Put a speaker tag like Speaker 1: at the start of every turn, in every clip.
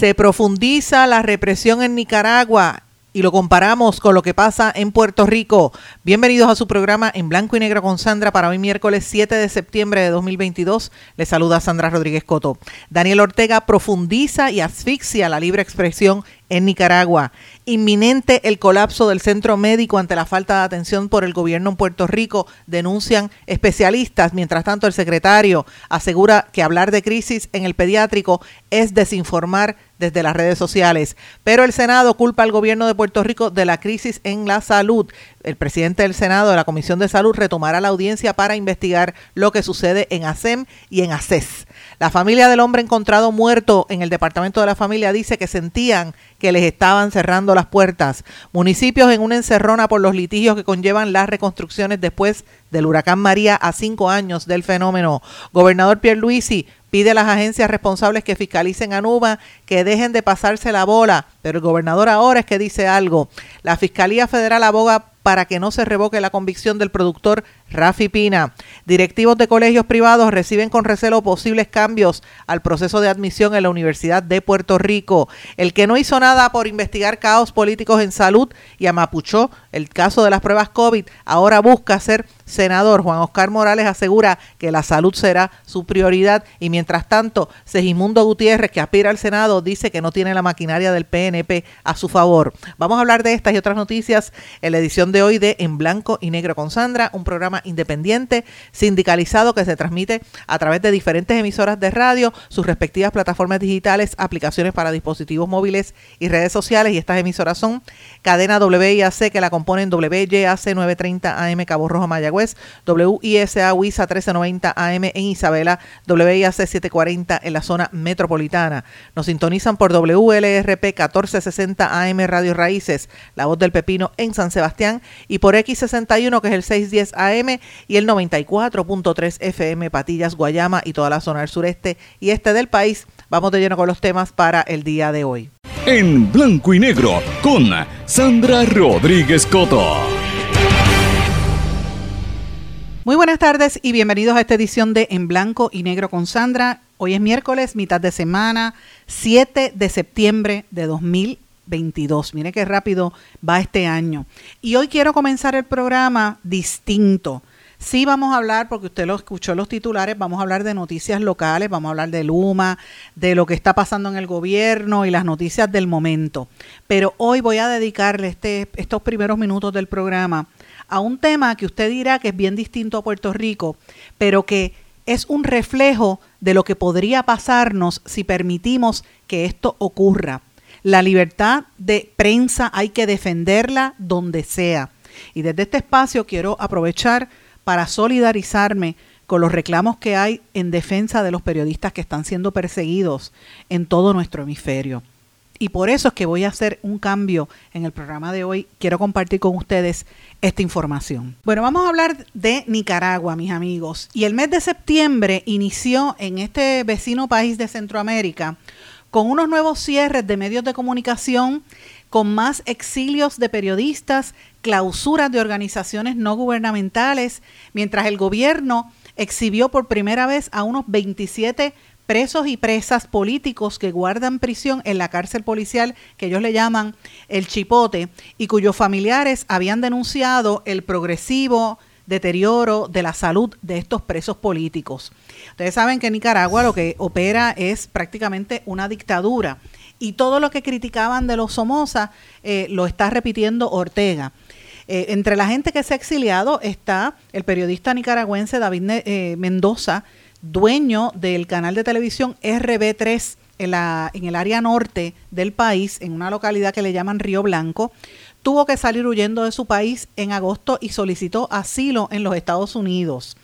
Speaker 1: Se profundiza la represión en Nicaragua y lo comparamos con lo que pasa en Puerto Rico. Bienvenidos a su programa en blanco y negro con Sandra para hoy miércoles 7 de septiembre de 2022. Les saluda Sandra Rodríguez Coto. Daniel Ortega profundiza y asfixia la libre expresión en Nicaragua. Inminente el colapso del centro médico ante la falta de atención por el gobierno en Puerto Rico, denuncian especialistas. Mientras tanto, el secretario asegura que hablar de crisis en el pediátrico es desinformar desde las redes sociales. Pero el Senado culpa al gobierno de Puerto Rico de la crisis en la salud. El presidente del Senado de la Comisión de Salud retomará la audiencia para investigar lo que sucede en ASEM y en ACES. La familia del hombre encontrado muerto en el departamento de la familia dice que sentían que les estaban cerrando las puertas. Municipios en una encerrona por los litigios que conllevan las reconstrucciones después del huracán María a cinco años del fenómeno. Gobernador Pierluisi pide a las agencias responsables que fiscalicen a Nuba que dejen de pasarse la bola, pero el gobernador ahora es que dice algo. La Fiscalía Federal aboga para que no se revoque la convicción del productor Rafi Pina. Directivos de colegios privados reciben con recelo posibles cambios al proceso de admisión en la Universidad de Puerto Rico. El que no hizo nada por investigar caos políticos en salud y amapuchó el caso de las pruebas COVID, ahora busca ser senador. Juan Oscar Morales asegura que la salud será su prioridad y mientras tanto, Segimundo Gutiérrez, que aspira al Senado, dice que no tiene la maquinaria del PNP a su favor. Vamos a hablar de estas y otras noticias en la edición de hoy de En Blanco y Negro con Sandra, un programa independiente, sindicalizado que se transmite a través de diferentes emisoras de radio, sus respectivas plataformas digitales, aplicaciones para dispositivos móviles y redes sociales. Y estas emisoras son Cadena WIAC, que la componen WYAC 930 AM Cabo Rojo Mayagüez, WISA WISA 1390 AM en Isabela, WIAC 740 en la zona metropolitana. Nos sintonizan por WLRP 1460 AM Radio Raíces, La Voz del Pepino en San Sebastián y por X61 que es el 610 AM y el 94.3 FM Patillas, Guayama y toda la zona del sureste y este del país. Vamos de lleno con los temas para el día de hoy.
Speaker 2: En blanco y negro con Sandra Rodríguez Coto.
Speaker 1: Muy buenas tardes y bienvenidos a esta edición de En Blanco y Negro con Sandra. Hoy es miércoles, mitad de semana, 7 de septiembre de 2022. Mire qué rápido va este año. Y hoy quiero comenzar el programa distinto. Sí vamos a hablar, porque usted lo escuchó los titulares, vamos a hablar de noticias locales, vamos a hablar de Luma, de lo que está pasando en el gobierno y las noticias del momento. Pero hoy voy a dedicarle este, estos primeros minutos del programa a un tema que usted dirá que es bien distinto a Puerto Rico, pero que es un reflejo de lo que podría pasarnos si permitimos que esto ocurra. La libertad de prensa hay que defenderla donde sea. Y desde este espacio quiero aprovechar para solidarizarme con los reclamos que hay en defensa de los periodistas que están siendo perseguidos en todo nuestro hemisferio. Y por eso es que voy a hacer un cambio en el programa de hoy. Quiero compartir con ustedes esta información. Bueno, vamos a hablar de Nicaragua, mis amigos. Y el mes de septiembre inició en este vecino país de Centroamérica con unos nuevos cierres de medios de comunicación, con más exilios de periodistas, clausuras de organizaciones no gubernamentales, mientras el gobierno exhibió por primera vez a unos 27 presos y presas políticos que guardan prisión en la cárcel policial que ellos le llaman el Chipote y cuyos familiares habían denunciado el progresivo deterioro de la salud de estos presos políticos. Ustedes saben que en Nicaragua lo que opera es prácticamente una dictadura y todo lo que criticaban de los Somoza eh, lo está repitiendo Ortega. Eh, entre la gente que se ha exiliado está el periodista nicaragüense David eh, Mendoza, dueño del canal de televisión RB3 en, la, en el área norte del país, en una localidad que le llaman Río Blanco, tuvo que salir huyendo de su país en agosto y solicitó asilo en los Estados Unidos.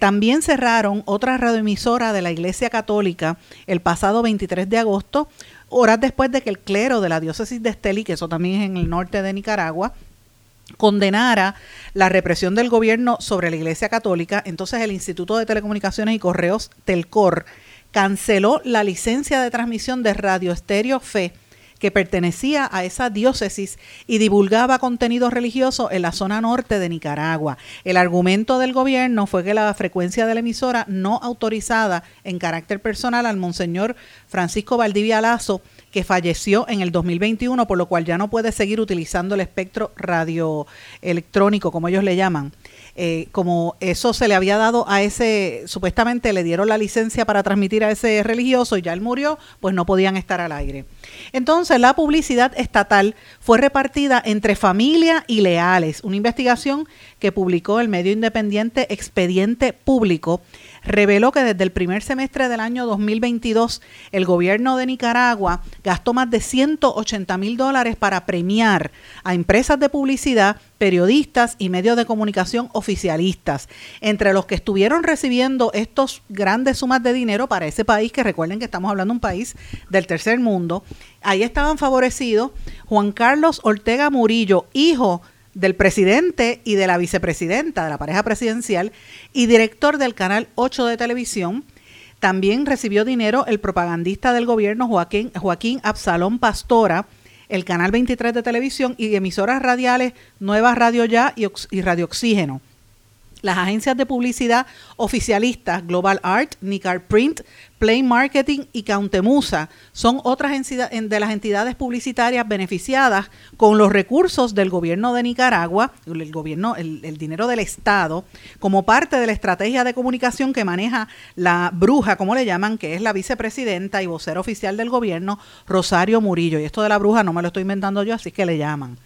Speaker 3: También cerraron otra radioemisora de la Iglesia Católica el pasado 23 de agosto, horas después de que el clero de la diócesis de Esteli, que eso también es en el norte de Nicaragua, condenara la represión del gobierno sobre la Iglesia Católica, entonces el Instituto de Telecomunicaciones y Correos, Telcor, canceló la licencia de transmisión de Radio Estéreo Fe que pertenecía a esa diócesis y divulgaba contenido religioso en la zona norte de Nicaragua. El argumento del gobierno fue que la frecuencia de la emisora no autorizada en carácter personal al monseñor Francisco Valdivia Lazo que falleció en el 2021, por lo cual ya no puede seguir utilizando el espectro radioelectrónico, como ellos le llaman. Eh, como eso se le había dado a ese, supuestamente le dieron la licencia para transmitir a ese religioso y ya él murió, pues no podían estar al aire. Entonces la publicidad estatal fue repartida entre familia y leales, una investigación que publicó el medio independiente Expediente Público reveló que desde el primer semestre del año 2022 el gobierno de Nicaragua gastó más de 180 mil dólares para premiar a empresas de publicidad, periodistas y medios de comunicación oficialistas, entre los que estuvieron recibiendo estos grandes sumas de dinero para ese país, que recuerden que estamos hablando de un país del tercer mundo. Ahí estaban favorecidos Juan Carlos Ortega Murillo, hijo del presidente y de la vicepresidenta de la pareja presidencial y director del canal 8 de televisión. También recibió dinero el propagandista del gobierno Joaquín, Joaquín Absalón Pastora, el canal 23 de televisión y emisoras radiales Nueva Radio Ya y, y Radio Oxígeno. Las agencias de publicidad oficialistas Global Art, Nicar Print, Play Marketing y Countemusa son otras de las entidades publicitarias beneficiadas con los recursos del gobierno de Nicaragua, el gobierno, el, dinero del Estado, como parte de la estrategia de comunicación que maneja la bruja, como le llaman, que es la vicepresidenta y vocera oficial del gobierno, Rosario Murillo. Y esto de la bruja no me lo estoy inventando yo, así que le llaman.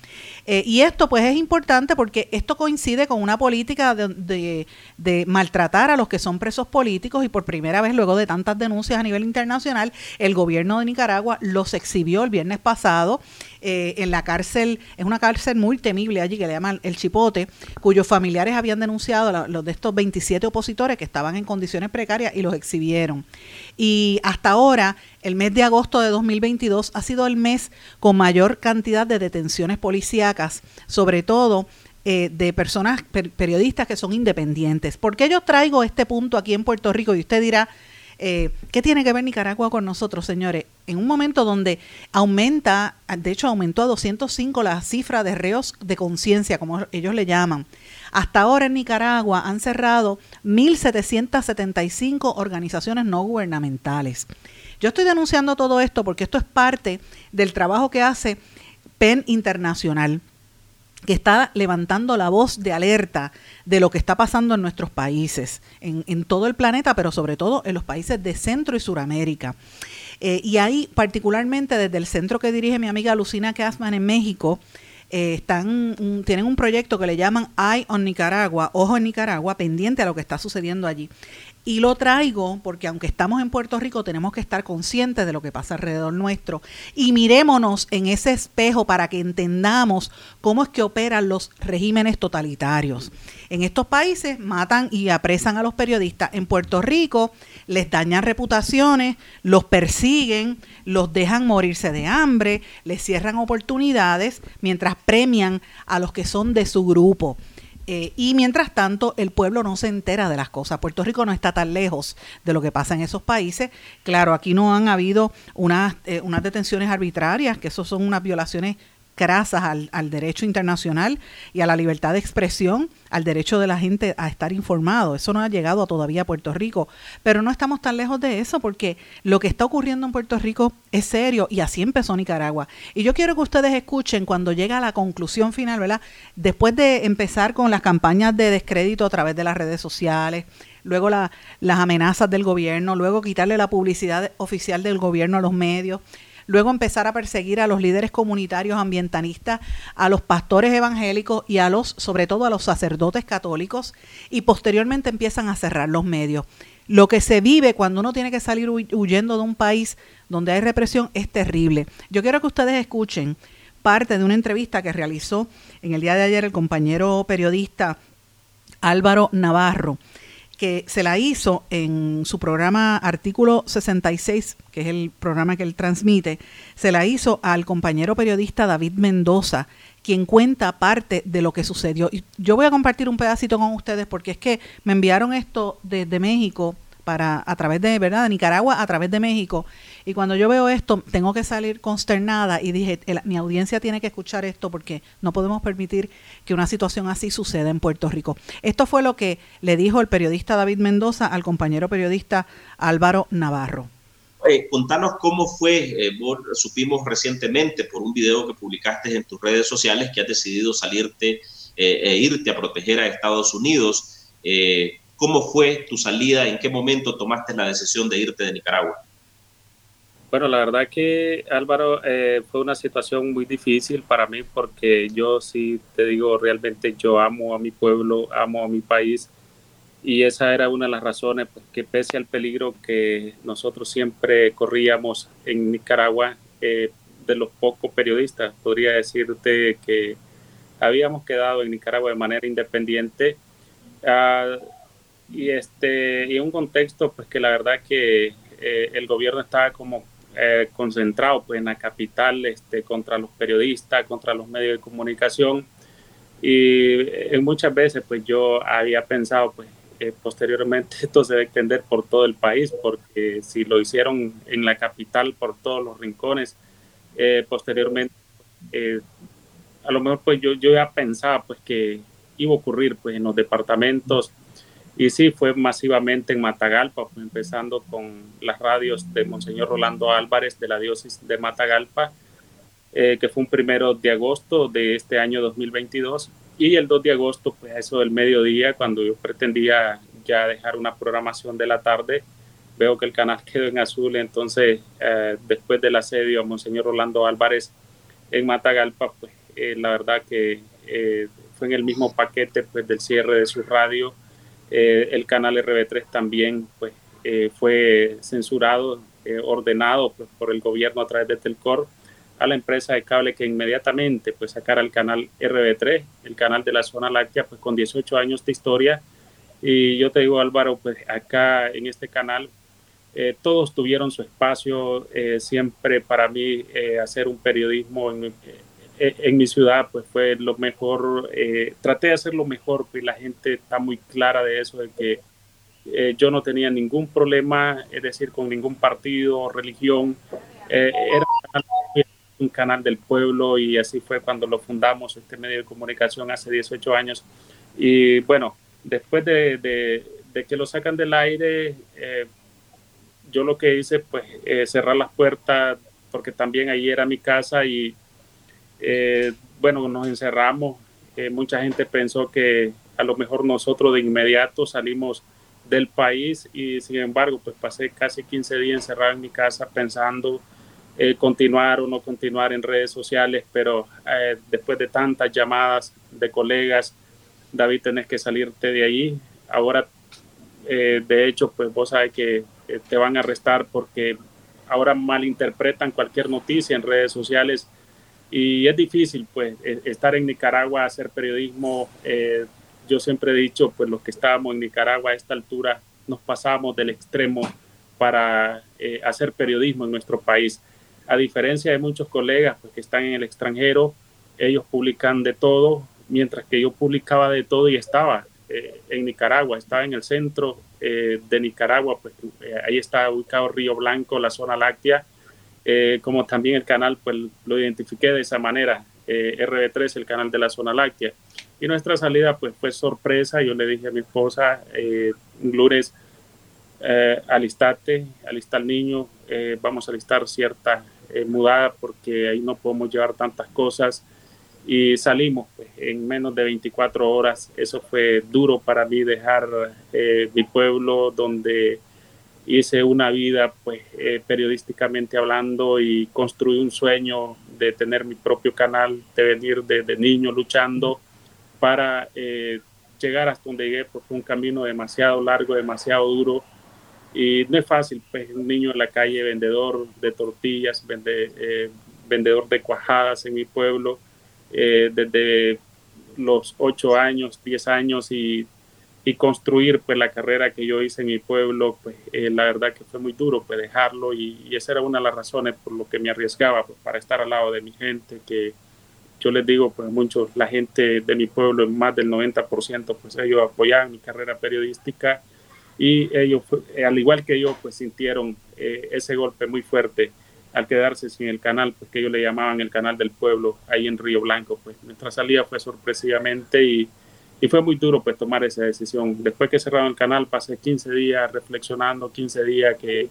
Speaker 3: Eh, y esto pues es importante porque esto coincide con una política de, de, maltratar a los que son presos políticos y por primera vez luego de tantas denuncias a nivel internacional, el gobierno de Nicaragua los exhibió el viernes pasado eh, en la cárcel, es una cárcel muy temible allí que le llaman el Chipote, cuyos familiares habían denunciado los de estos 27 opositores que estaban en condiciones precarias y los exhibieron. Y hasta ahora, el mes de agosto de 2022 ha sido el mes con mayor cantidad de detenciones policíacas, sobre todo eh, de personas, periodistas que son independientes. ¿Por qué yo traigo este punto aquí en Puerto Rico? Y usted dirá, eh, ¿Qué tiene que ver Nicaragua con nosotros, señores? En un momento donde aumenta, de hecho aumentó a 205 la cifra de reos de conciencia, como ellos le llaman. Hasta ahora en Nicaragua han cerrado 1.775 organizaciones no gubernamentales. Yo estoy denunciando todo esto porque esto es parte del trabajo que hace PEN Internacional que está levantando la voz de alerta de lo que está pasando en nuestros países, en, todo el planeta, pero sobre todo en los países de Centro y Suramérica. Eh, y ahí, particularmente desde el centro que dirige mi amiga Lucina Casman en México, eh, están, tienen un proyecto que le llaman Eye on Nicaragua, Ojo en Nicaragua, pendiente a lo que está sucediendo allí. Y lo traigo porque aunque estamos en Puerto Rico, tenemos que estar conscientes de lo que pasa alrededor nuestro. Y mirémonos en ese espejo para que entendamos cómo es que operan los regímenes totalitarios. En estos países matan y apresan a los periodistas. En Puerto Rico les dañan reputaciones, los persiguen, los dejan morirse de hambre, les cierran oportunidades mientras premian a los que son de su grupo. Eh, y mientras tanto, el pueblo no se entera de las cosas. Puerto Rico no está tan lejos de lo que pasa en esos países. Claro, aquí no han habido unas, eh, unas detenciones arbitrarias, que eso son unas violaciones crasas al, derecho internacional y a la libertad de expresión, al derecho de la gente a estar informado. Eso no ha llegado todavía a Puerto Rico, pero no estamos tan lejos de eso porque lo que está ocurriendo en Puerto Rico es serio y así empezó Nicaragua. Y yo quiero que ustedes escuchen cuando llega a la conclusión final, ¿verdad? Después de empezar con las campañas de descrédito a través de las redes sociales, luego las amenazas del gobierno, luego quitarle la publicidad oficial del gobierno a los medios, luego empezar a perseguir a los líderes comunitarios ambientalistas, a los pastores evangélicos y a los, sobre todo a los sacerdotes católicos, y posteriormente empiezan a cerrar los medios. Lo que se vive cuando uno tiene que salir huyendo de un país donde hay represión es terrible. Yo quiero que ustedes escuchen parte de una entrevista que realizó en el día de ayer el compañero periodista Álvaro Navarro
Speaker 1: que se la hizo en su programa Artículo 66, que es el programa que él transmite, se la hizo al compañero periodista David Mendoza, quien cuenta parte de lo que sucedió. Y yo voy a compartir un pedacito con ustedes porque es que me enviaron esto desde México para a través de, ¿verdad? De Nicaragua a través de México. Y cuando yo veo esto, tengo que salir consternada y dije, mi audiencia tiene que escuchar esto porque no podemos permitir que una situación así suceda en Puerto Rico. Esto fue lo que le dijo el periodista David Mendoza al compañero periodista Álvaro Navarro.
Speaker 4: Eh, contanos cómo fue, eh, supimos recientemente por un video que publicaste en tus redes sociales que has decidido salirte eh, e irte a proteger a Estados Unidos. ¿Cómo fue tu salida? ¿En qué momento tomaste la decisión de irte de Nicaragua?
Speaker 5: Bueno, la verdad que Álvaro fue una situación muy difícil para mí porque yo sí te digo, realmente yo amo a mi pueblo, amo a mi país y esa era una de las razones que pese al peligro que nosotros siempre corríamos en Nicaragua, eh, de los pocos periodistas, podría decirte que habíamos quedado en Nicaragua de manera independiente uh, y este y un contexto pues que la verdad que eh, el gobierno estaba como eh, concentrado pues en la capital este contra los periodistas contra los medios de comunicación. Y eh, muchas veces pues yo había pensado pues posteriormente esto se debe extender por todo el país, porque si lo hicieron en la capital por todos los rincones, posteriormente, a lo mejor pues yo, yo ya pensaba pues que iba a ocurrir pues en los departamentos y sí fue masivamente en Matagalpa, pues, empezando con las radios de Monseñor Rolando Álvarez de la diócesis de Matagalpa, eh, que fue un primero de agosto de este año 2022 y el 2 de agosto, pues eso del mediodía, cuando yo pretendía ya dejar una programación de la tarde, veo que el canal quedó en azul, entonces eh, después del asedio a Monseñor Rolando Álvarez en Matagalpa, pues eh, la verdad que fue en el mismo paquete pues, del cierre de su radio. El canal RB3 también pues, fue censurado, ordenado pues, por el gobierno a través de Telcor a la empresa de cable que inmediatamente pues sacara el canal RB3, el canal de la zona láctea, pues con 18 años de historia. Y yo te digo Álvaro, pues acá en este canal eh, todos tuvieron su espacio, eh, siempre para mí eh, hacer un periodismo en, en, mi ciudad pues fue lo mejor, traté de hacer lo mejor, pues la gente está muy clara de eso, de que yo no tenía ningún problema, es decir, con ningún partido religión, era un canal del pueblo y así fue cuando lo fundamos, este medio de comunicación hace 18 años. Y bueno, después de, de, que lo sacan del aire, eh, yo lo que hice pues eh, cerrar las puertas porque también ahí era mi casa y eh, bueno, nos encerramos. mucha gente pensó que a lo mejor nosotros de inmediato salimos del país y sin embargo pues pasé casi 15 días encerrado en mi casa pensando eh, continuar o no continuar en redes sociales, pero eh, después de tantas llamadas de colegas, David, tenés que salirte de ahí. Ahora, eh, de hecho, pues vos sabes que te van a arrestar porque ahora malinterpretan cualquier noticia en redes sociales y es difícil, pues, e, estar en Nicaragua, hacer periodismo. yo siempre he dicho, pues, los que estábamos en Nicaragua a esta altura nos pasamos del extremo para hacer periodismo en nuestro país a diferencia de muchos colegas pues, que están en el extranjero, ellos publican de todo, mientras que yo publicaba de todo y estaba eh, en Nicaragua, estaba en el centro eh, de Nicaragua, pues eh, ahí está ubicado Río Blanco, la zona láctea, como también el canal, pues lo identifiqué de esa manera, RB3, el canal de la zona láctea. Y nuestra salida pues fue sorpresa, yo le dije a mi esposa, Glures, alistate, alista al niño, vamos a alistar ciertas eh, mudada porque ahí no podemos llevar tantas cosas y salimos pues, en menos de 24 horas. Eso fue duro para mí dejar eh, mi pueblo donde hice una vida pues eh, periodísticamente hablando y construí un sueño de tener mi propio canal, de venir desde niño luchando para llegar hasta donde llegué, porque fue un camino demasiado largo, demasiado duro. Y no es fácil, pues un niño en la calle, vendedor de tortillas, vende, eh, vendedor de cuajadas en mi pueblo, eh, desde los 8 años, 10 años y y construir pues la carrera que yo hice en mi pueblo, pues eh, la verdad que fue muy duro pues dejarlo y, esa era una de las razones por lo que me arriesgaba pues, para estar al lado de mi gente, que yo les digo pues mucho, la gente de mi pueblo, más del 90% pues ellos apoyaban mi carrera periodística y ellos al igual que yo pues sintieron eh, ese golpe muy fuerte al quedarse sin el canal, pues que ellos le llamaban el canal del pueblo ahí en Río Blanco, pues. Nuestra salida fue sorpresivamente y y fue muy duro pues tomar esa decisión. Después que cerraron el canal, pasé 15 días reflexionando, 15 días que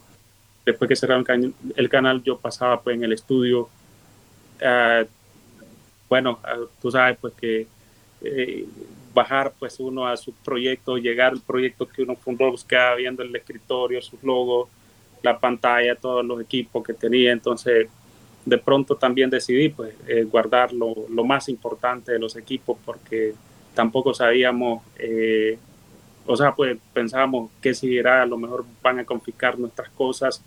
Speaker 5: después que cerraron el canal yo pasaba pues en el estudio. Ah, bueno, ah, tú sabes pues que eh, bajar pues uno a su proyecto, llegar al proyecto que uno fundó, buscaba viendo el escritorio, sus logos, la pantalla, todos los equipos que tenía. Entonces, de pronto también decidí pues eh, guardar lo, lo, más importante de los equipos porque tampoco sabíamos, eh, o sea, pues pensábamos que si era, a lo mejor van a confiscar nuestras cosas.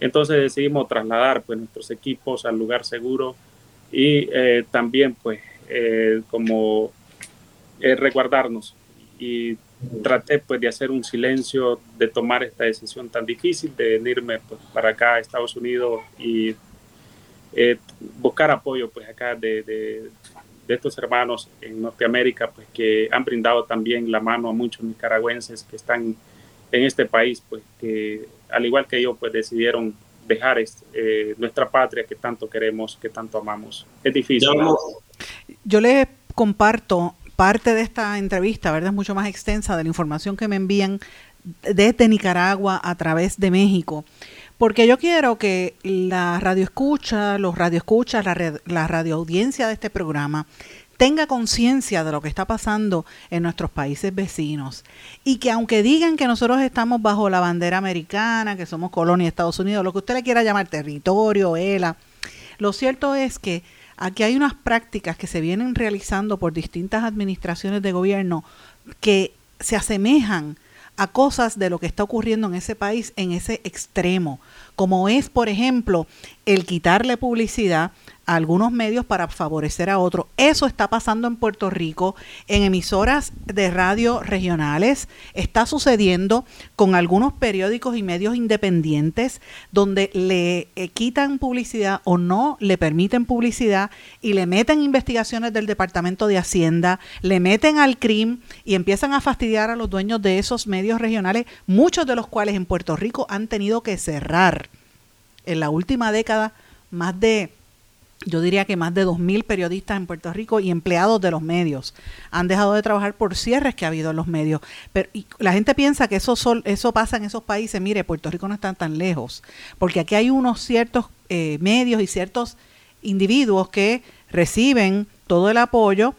Speaker 5: Entonces decidimos trasladar pues nuestros equipos al lugar seguro y eh, también pues eh, como resguardarnos y traté pues de hacer un silencio, de tomar esta decisión tan difícil, de venirme pues, para acá a Estados Unidos y buscar apoyo pues acá de, de estos hermanos en Norteamérica, pues que han brindado también la mano a muchos nicaragüenses que están en este país, pues que al igual que yo, pues decidieron dejar eh, nuestra patria que tanto queremos, que tanto amamos. Es difícil.
Speaker 3: Yo les comparto parte de esta entrevista, ¿verdad? Es mucho más extensa de la información que me envían desde Nicaragua a través de México porque yo quiero que la radio escucha, los radioescuchas, la, la radioaudiencia de este programa tenga conciencia de lo que está pasando en nuestros países vecinos. Y que aunque digan que nosotros estamos bajo la bandera americana, que somos colonia de Estados Unidos, lo que usted le quiera llamar territorio, ELA, lo cierto es que aquí hay unas prácticas que se vienen realizando por distintas administraciones de gobierno que se asemejan a cosas de lo que está ocurriendo en ese país en ese extremo, como es, por ejemplo, el quitarle publicidad a algunos medios para favorecer a otros. Eso está pasando en Puerto Rico, en emisoras de radio regionales, está sucediendo con algunos periódicos y medios independientes donde le eh, quitan publicidad o no le permiten publicidad y le meten investigaciones del Departamento de Hacienda, le meten al CRIM y empiezan a fastidiar a los dueños de esos medios regionales, muchos de los cuales en Puerto Rico han tenido que cerrar. En la última década, más de yo diría que más de 2.000 periodistas en Puerto Rico y empleados de los medios han dejado de trabajar por cierres que ha habido en los medios. Pero la gente piensa que eso, eso pasa en esos países. Mire, Puerto Rico no está tan lejos, porque aquí hay unos ciertos eh, medios y ciertos individuos que reciben todo el apoyo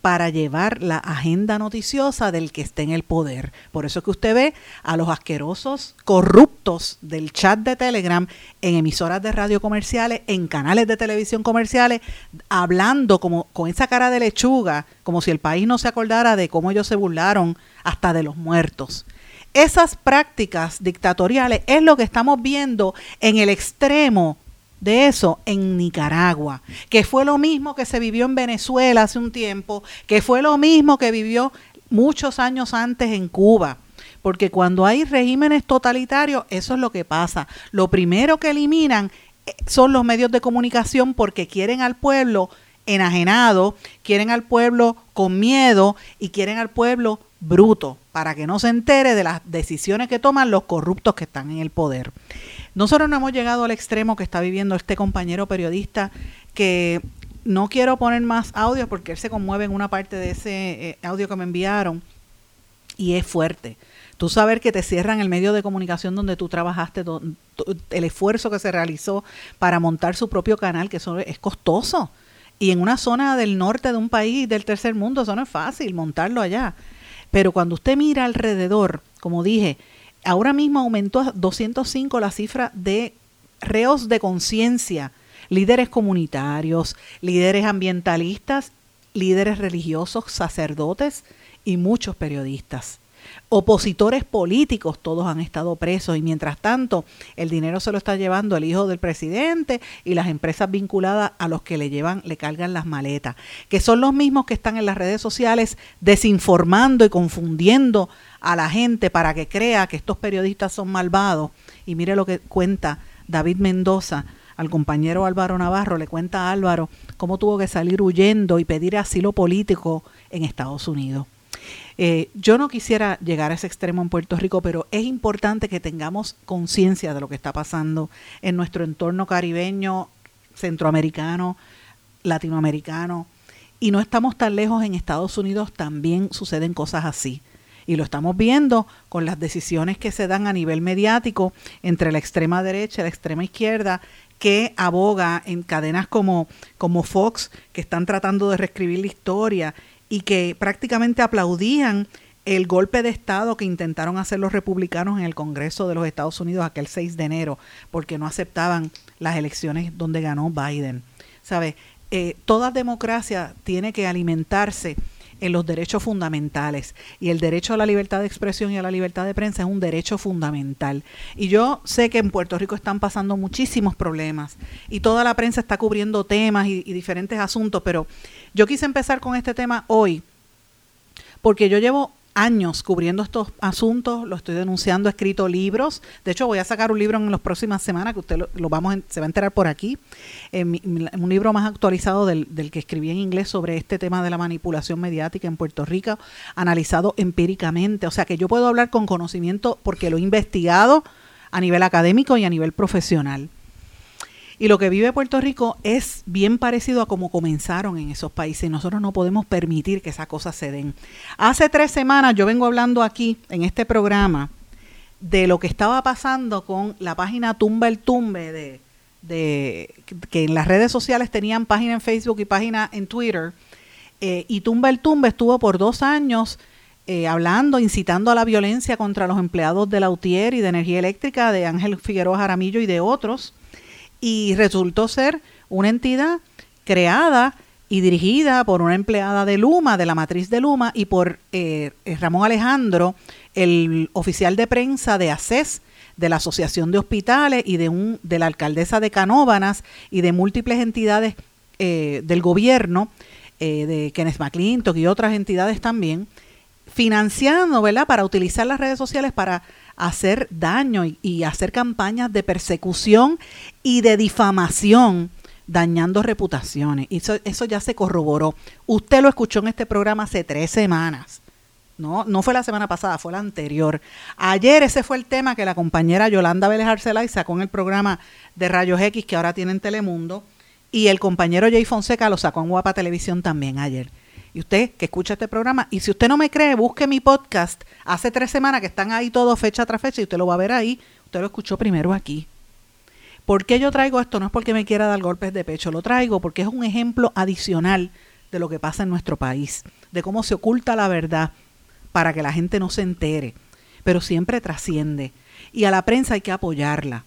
Speaker 3: para llevar la agenda noticiosa del que esté en el poder. Por eso es que usted ve a los asquerosos corruptos del chat de Telegram en emisoras de radio comerciales, en canales de televisión comerciales, hablando como con esa cara de lechuga, como si el país no se acordara de cómo ellos se burlaron hasta de los muertos. Esas prácticas dictatoriales es lo que estamos viendo en el extremo de eso en Nicaragua, que fue lo mismo que se vivió en Venezuela hace un tiempo, que fue lo mismo que vivió muchos años antes en Cuba. Porque cuando hay regímenes totalitarios, eso es lo que pasa. Lo primero que eliminan eh, son los medios de comunicación porque quieren al pueblo enajenado, quieren al pueblo con miedo y quieren al pueblo bruto para que no se entere de las decisiones que toman los corruptos que están en el poder. Nosotros no hemos llegado al extremo que está viviendo este compañero periodista que no quiero poner más audio porque él se conmueve en una parte de ese eh, audio que me enviaron y es fuerte. Tú saber que te cierran el medio de comunicación donde tú trabajaste, el esfuerzo que se realizó para montar su propio canal, que es costoso. Y en una zona del norte de un país del tercer mundo, eso no es fácil montarlo allá. Pero cuando usted mira alrededor, como dije, ahora mismo aumentó a 205 la cifra de reos de conciencia, líderes comunitarios, líderes ambientalistas, líderes religiosos, sacerdotes y muchos periodistas. Opositores políticos, todos han estado presos y mientras tanto el dinero se lo está llevando el hijo del presidente y las empresas vinculadas a los que le llevan, le cargan las maletas, que son los mismos que están en las redes sociales desinformando y confundiendo a la gente para que crea que estos periodistas son malvados. Y mire lo que cuenta David Mendoza al compañero Álvaro Navarro, le cuenta a Álvaro cómo tuvo que salir huyendo y pedir asilo político en Estados Unidos. Eh, yo no quisiera llegar a ese extremo en Puerto Rico, pero es importante que tengamos conciencia de lo que está pasando en nuestro entorno caribeño, centroamericano, latinoamericano. Y no estamos tan lejos en Estados Unidos, también suceden cosas así. Y lo estamos viendo con las decisiones que se dan a nivel mediático entre la extrema derecha y la extrema izquierda que aboga en cadenas como, como Fox, que están tratando de reescribir la historia y que prácticamente aplaudían el golpe de Estado que intentaron hacer los republicanos en el Congreso de los Estados Unidos aquel 6 de enero, porque no aceptaban las elecciones donde ganó Biden. ¿Sabe? Eh, toda democracia tiene que alimentarse en los derechos fundamentales. Y el derecho a la libertad de expresión y a la libertad de prensa es un derecho fundamental. Y yo sé que en Puerto Rico están pasando muchísimos problemas y toda la prensa está cubriendo temas y, diferentes asuntos, pero yo quise empezar con este tema hoy porque yo llevo años cubriendo estos asuntos, lo estoy denunciando, he escrito libros. De hecho, voy a sacar un libro en las próximas semanas que usted lo, vamos se va a enterar por aquí. Eh, un libro más actualizado del, del, que escribí en inglés sobre este tema de la manipulación mediática en Puerto Rico, analizado empíricamente. O sea que yo puedo hablar con conocimiento porque lo he investigado a nivel académico y a nivel profesional. Y lo que vive Puerto Rico es bien parecido a como comenzaron en esos países nosotros no podemos permitir que esas cosas se den. Hace tres semanas yo vengo hablando aquí en este programa de lo que estaba pasando con la página Tumba el Tumbe de, que en las redes sociales tenían página en Facebook y página en Twitter. Eh, y Tumba el Tumbe estuvo por dos años eh, hablando, incitando a la violencia contra los empleados de la UTIER y de energía eléctrica, de Ángel Figueroa Jaramillo y de otros y resultó ser una entidad creada y dirigida por una empleada de Luma, de la matriz de Luma, y por eh, eh, Ramón Alejandro, el oficial de prensa de ACES, de la Asociación de Hospitales y de, un, de la alcaldesa de Canóbanas y de múltiples entidades eh, del gobierno, de Kenneth McClintock y otras entidades también, financiando, ¿verdad?, para utilizar las redes sociales para hacer daño y, hacer campañas de persecución y de difamación dañando reputaciones. Y eso, eso ya se corroboró. Usted lo escuchó en este programa hace tres semanas. No, no fue la semana pasada, fue la anterior. Ayer ese fue el tema que la compañera Yolanda Vélez Arcelay sacó en el programa de Rayos X que ahora tiene en Telemundo. Y el compañero Jay Fonseca lo sacó en Guapa Televisión también ayer y usted que escucha este programa, y si usted no me cree, busque mi podcast hace tres semanas que están ahí todos fecha tras fecha y usted lo va a ver ahí, usted lo escuchó primero aquí. ¿Por qué yo traigo esto? No es porque me quiera dar golpes de pecho, lo traigo porque es un ejemplo adicional de lo que pasa en nuestro país, de cómo se oculta la verdad para que la gente no se entere, pero siempre trasciende. Y a la prensa hay que apoyarla.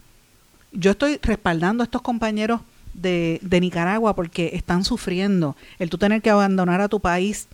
Speaker 3: Yo estoy respaldando a estos compañeros de, Nicaragua porque están sufriendo el tú tener que abandonar a tu país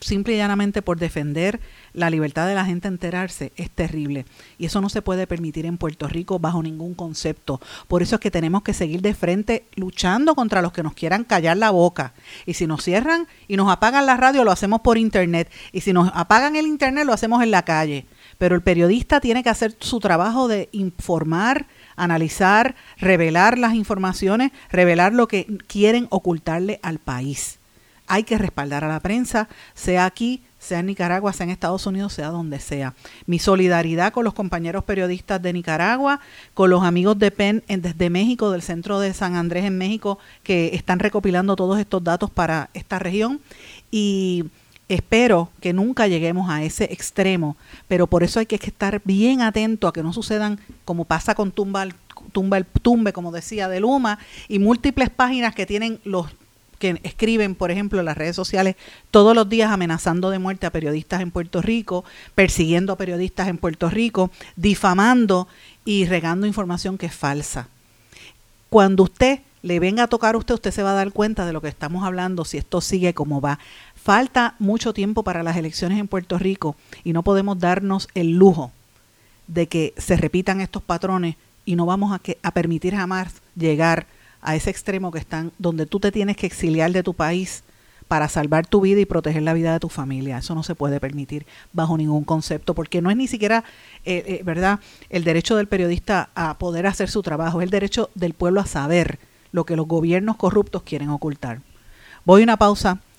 Speaker 3: simple y llanamente por defender la libertad de la gente a enterarse es terrible. Y eso no se puede permitir en Puerto Rico bajo ningún concepto. Por eso es que tenemos que seguir de frente luchando contra los que nos quieran callar la boca. Y si nos cierran y nos apagan la radio, lo hacemos por internet. Y si nos apagan el internet, lo hacemos en la calle. Pero el periodista tiene que hacer su trabajo de informar, analizar, revelar las informaciones, revelar lo que quieren ocultarle al país. Hay que respaldar a la prensa, sea aquí, sea en Nicaragua, sea en Estados Unidos, sea donde sea. Mi solidaridad con los compañeros periodistas de Nicaragua, con los amigos de PEN desde México, del centro de San Andrés en México, que están recopilando todos estos datos para esta región. Y espero que nunca lleguemos a ese extremo, pero por eso hay que estar bien atento a que no sucedan como pasa con Tumba, tumba el Tumbe, como decía, de Luma, y múltiples páginas que tienen los que escriben, por ejemplo, en las redes sociales todos los días amenazando de muerte a periodistas en Puerto Rico, persiguiendo a periodistas en Puerto Rico, difamando y regando información que es falsa. Cuando usted le venga a tocar a usted, usted se va a dar cuenta de lo que estamos hablando si esto sigue como va Falta mucho tiempo para las elecciones en Puerto Rico y no podemos darnos el lujo de que se repitan estos patrones y no vamos a, que, a permitir jamás llegar a ese extremo que están donde tú te tienes que exiliar de tu país para salvar tu vida y proteger la vida de tu familia. Eso no se puede permitir bajo ningún concepto, porque no es ni siquiera, eh, eh, ¿verdad?, el derecho del periodista a poder hacer su trabajo, es el derecho del pueblo a saber lo que los gobiernos corruptos quieren ocultar. Voy a una pausa,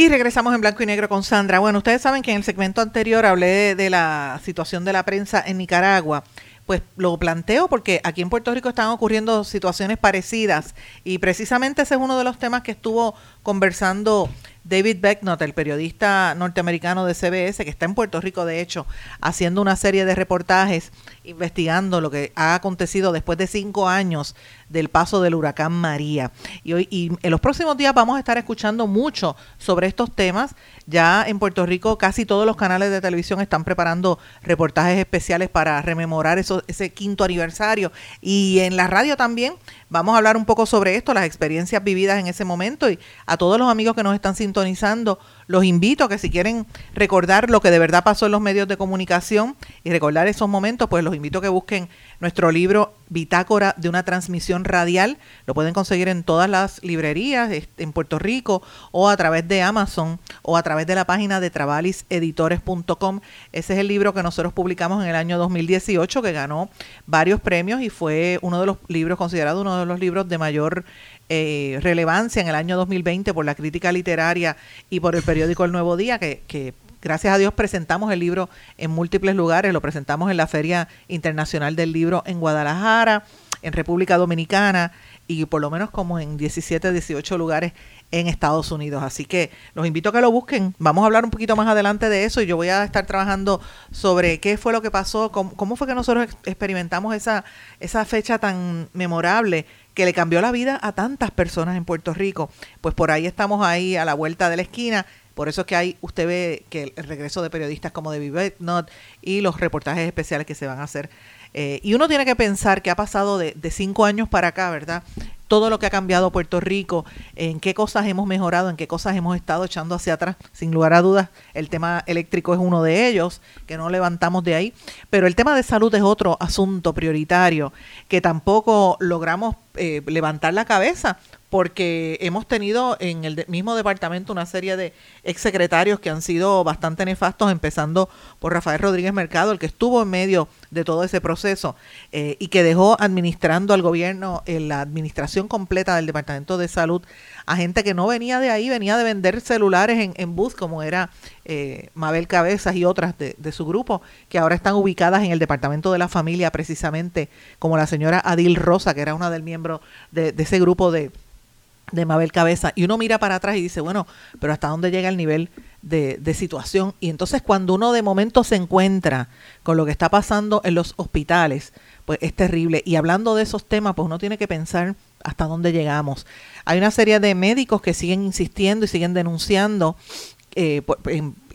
Speaker 1: Y regresamos en blanco y negro con Sandra. Bueno, ustedes saben que en el segmento anterior hablé de, la situación de la prensa en Nicaragua. Pues lo planteo porque aquí en Puerto Rico están ocurriendo situaciones parecidas y precisamente ese es uno de los temas que estuvo conversando David Becknott, el periodista norteamericano de CBS, que está en Puerto Rico, de hecho, haciendo una serie de reportajes investigando lo que ha acontecido después de cinco años del paso del huracán María. Y, hoy, y en los próximos días vamos a estar escuchando mucho sobre estos temas. Ya en Puerto Rico casi todos los canales de televisión están preparando reportajes especiales para rememorar ese quinto aniversario. Y en la radio también vamos a hablar un poco sobre esto, las experiencias vividas en ese momento. Y a todos los amigos que nos están sintonizando, los invito a que si quieren recordar lo que de verdad pasó en los medios de comunicación y recordar esos momentos, pues los invito a que busquen nuestro libro Bitácora de una transmisión radial. Lo pueden conseguir en todas las librerías en Puerto Rico o a través de Amazon o a través de la página de trabaliseditores.com. Ese es el libro que nosotros publicamos en el año 2018 que ganó varios premios y fue uno de los libros considerado uno de los libros de mayor eh, relevancia en el año 2020 por la crítica literaria y por el periódico El Nuevo Día, que, gracias a Dios presentamos el libro en múltiples lugares, lo presentamos en la Feria Internacional del Libro en Guadalajara, en República Dominicana y por lo menos como en 17, 18 lugares en Estados Unidos. Así que los invito a que lo busquen. Vamos a hablar un poquito más adelante de eso y yo voy a estar trabajando sobre qué fue lo que pasó, cómo, cómo fue que nosotros experimentamos esa, esa fecha tan memorable que le cambió la vida a tantas personas en Puerto Rico. Pues por ahí estamos ahí a la vuelta de la esquina. Por eso es que hay, usted ve que el regreso de periodistas como David Not y los reportajes especiales que se van a hacer. Eh, y uno tiene que pensar que ha pasado de, cinco años para acá, ¿verdad? todo lo que ha cambiado Puerto Rico, en qué cosas hemos mejorado, en qué cosas hemos estado echando hacia atrás. Sin lugar a dudas, el tema eléctrico es uno de ellos, que no levantamos de ahí. Pero el tema de salud es otro asunto prioritario, que tampoco logramos eh, levantar la cabeza porque hemos tenido en el mismo departamento una serie de exsecretarios que han sido bastante nefastos, empezando por Rafael Rodríguez Mercado, el que estuvo en medio de todo ese proceso eh, y que dejó administrando al gobierno en la administración completa del Departamento de Salud a gente que no venía de ahí, venía de vender celulares en, en bus, como era eh, Mabel Cabezas y otras de, su grupo, que ahora están ubicadas en el Departamento de la Familia, precisamente como la señora Adil Rosa, que era una del miembro de ese grupo de de Mabel Cabeza y uno mira para atrás y dice, bueno, pero hasta dónde llega el nivel de, de, situación. Y entonces cuando uno de momento se encuentra con lo que está pasando en los hospitales, pues es terrible. Y hablando de esos temas, pues uno tiene que pensar hasta dónde llegamos. Hay una serie de médicos que siguen insistiendo y siguen denunciando eh,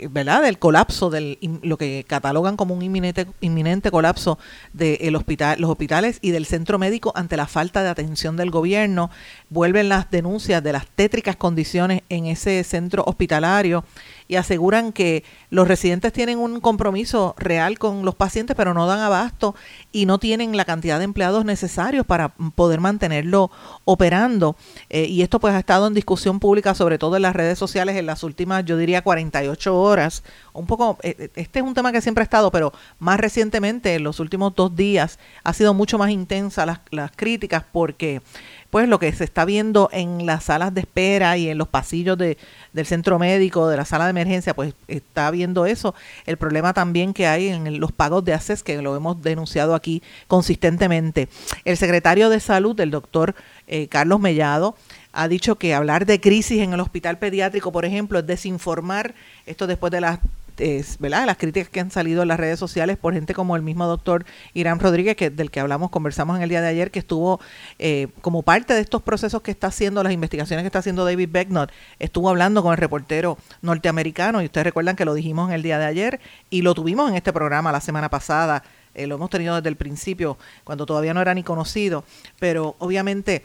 Speaker 1: ¿verdad? del colapso, del lo que catalogan como un inminente, inminente colapso de el hospital, los hospitales y del centro médico ante la falta de atención del gobierno. Vuelven las denuncias de las tétricas condiciones en ese centro hospitalario y aseguran que los residentes tienen un compromiso real con los pacientes, pero no dan abasto y no tienen la cantidad de empleados necesarios para poder mantenerlo operando. Eh, y esto pues ha estado en discusión pública, sobre todo en las redes sociales, en las últimas, yo diría, 48 horas. Un poco, eh, eh, este es un tema que siempre ha estado, pero más recientemente, en los últimos dos días, ha sido mucho más intensa las, las críticas porque pues lo que se está viendo en las salas de espera y en los pasillos de, del centro médico, de la sala de emergencia, pues está viendo eso. El problema también que hay en los pagos de ACES, que lo hemos denunciado aquí consistentemente. El secretario de salud, el doctor eh, Carlos Mellado, ha dicho que hablar de crisis en el hospital pediátrico, por ejemplo, es desinformar. Esto después de las es, ¿verdad? las críticas que han salido en las redes sociales por gente como el mismo doctor Irán Rodríguez, que, del que hablamos, conversamos en el día de ayer, que estuvo eh, como parte de estos procesos que está haciendo, las investigaciones que está haciendo David Becknott, estuvo hablando con el reportero norteamericano, y ustedes recuerdan que lo dijimos en el día de ayer, y lo tuvimos en este programa la semana pasada, eh, lo hemos tenido desde el principio, cuando todavía no era ni conocido, pero obviamente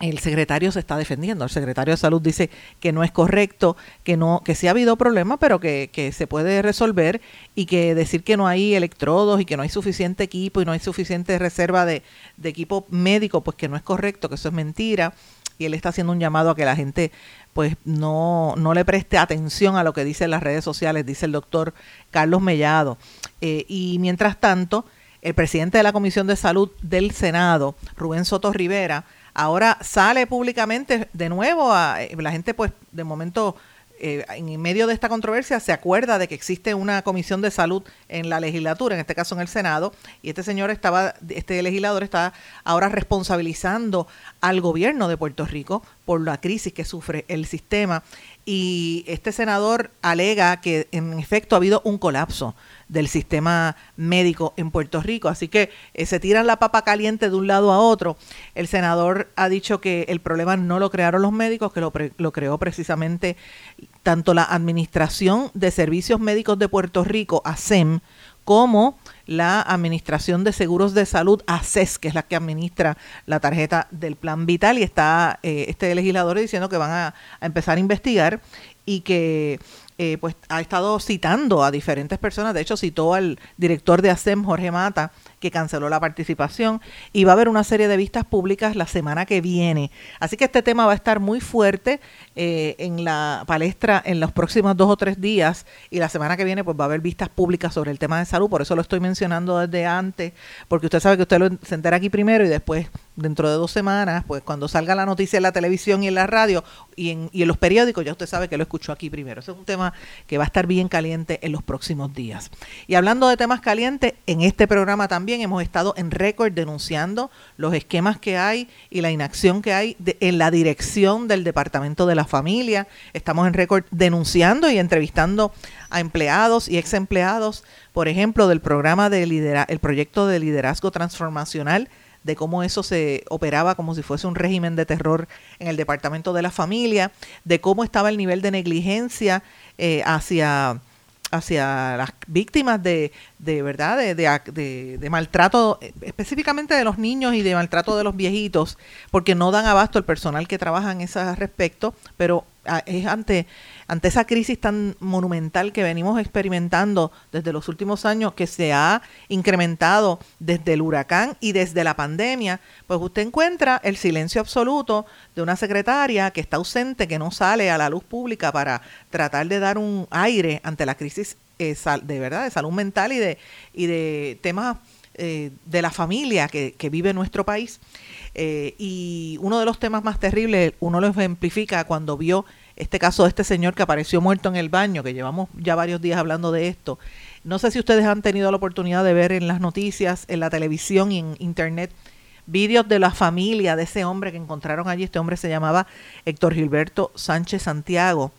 Speaker 1: el secretario se está defendiendo. El secretario de salud dice que no es correcto, que no, que sí ha habido problemas, pero que, que, se puede resolver y que decir que no hay electrodos y que no hay suficiente equipo y no hay suficiente reserva de, de equipo médico, pues que no es correcto, que eso es mentira. Y él está haciendo un llamado a que la gente pues no, no le preste atención a lo que dicen las redes sociales, dice el doctor Carlos Mellado. Eh, y mientras tanto, el presidente de la Comisión de Salud del Senado, Rubén Soto Rivera, ahora sale públicamente de nuevo, a, eh, la gente pues de momento eh, en medio de esta controversia se acuerda de que existe una comisión de salud en la legislatura, en este caso en el Senado, y este señor estaba, este legislador está ahora responsabilizando al gobierno de Puerto Rico por la crisis que sufre el sistema. Y este senador alega que en efecto ha habido un colapso del sistema médico en Puerto Rico. Así que eh, se tiran la papa caliente de un lado a otro. El senador ha dicho que el problema no lo crearon los médicos, que lo, lo creó precisamente tanto la Administración de Servicios Médicos de Puerto Rico, ASEM, como la Administración de Seguros de Salud, ACES, que es la que administra la tarjeta del Plan Vital, y está eh, este legislador diciendo que van a, empezar a investigar y que eh, pues ha estado citando a diferentes personas, de hecho citó al director de ASEM, Jorge Mata, que canceló la participación y va a haber una serie de vistas públicas la semana que viene. Así que este tema va a estar muy fuerte eh, en la palestra en los próximos dos o tres días y la semana que viene pues va a haber vistas públicas sobre el tema de salud, por eso lo estoy mencionando desde antes, porque usted sabe que usted lo se entera aquí primero y después dentro de dos semanas, pues cuando salga la noticia en la televisión y en la radio y en, y en los periódicos, ya usted sabe que lo escuchó aquí primero. Ese es un tema que va a estar bien caliente en los próximos días. Y hablando de temas calientes, en este programa también hemos estado en récord denunciando los esquemas que hay y la inacción que hay en la dirección del Departamento de la Familia. Estamos en récord denunciando y entrevistando a empleados y ex empleados, por ejemplo, del programa de proyecto de liderazgo transformacional de cómo eso se operaba como si fuese un régimen de terror en el Departamento de la Familia, de cómo estaba el nivel de negligencia eh, hacia hacia las víctimas de, de verdad de, de, de, maltrato específicamente de los niños y de maltrato de los viejitos porque no dan abasto el personal que trabaja en ese respecto pero ah, es ante ante esa crisis tan monumental que venimos experimentando desde los últimos años, que se ha incrementado desde el huracán y desde la pandemia, pues usted encuentra el silencio absoluto de una secretaria que está ausente, que no sale a la luz pública para tratar de dar un aire ante la crisis eh, de verdad de salud mental y de, y de temas eh, de la familia que, que vive nuestro país. Eh, y uno de los temas más terribles, uno lo ejemplifica cuando vio este caso de este señor que apareció muerto en el baño, que llevamos ya varios días hablando de esto. No sé si ustedes han tenido la oportunidad de ver en las noticias, en la televisión y en internet vídeos de la familia de ese hombre que encontraron allí. Este hombre se llamaba Héctor Gilberto Sánchez Santiago,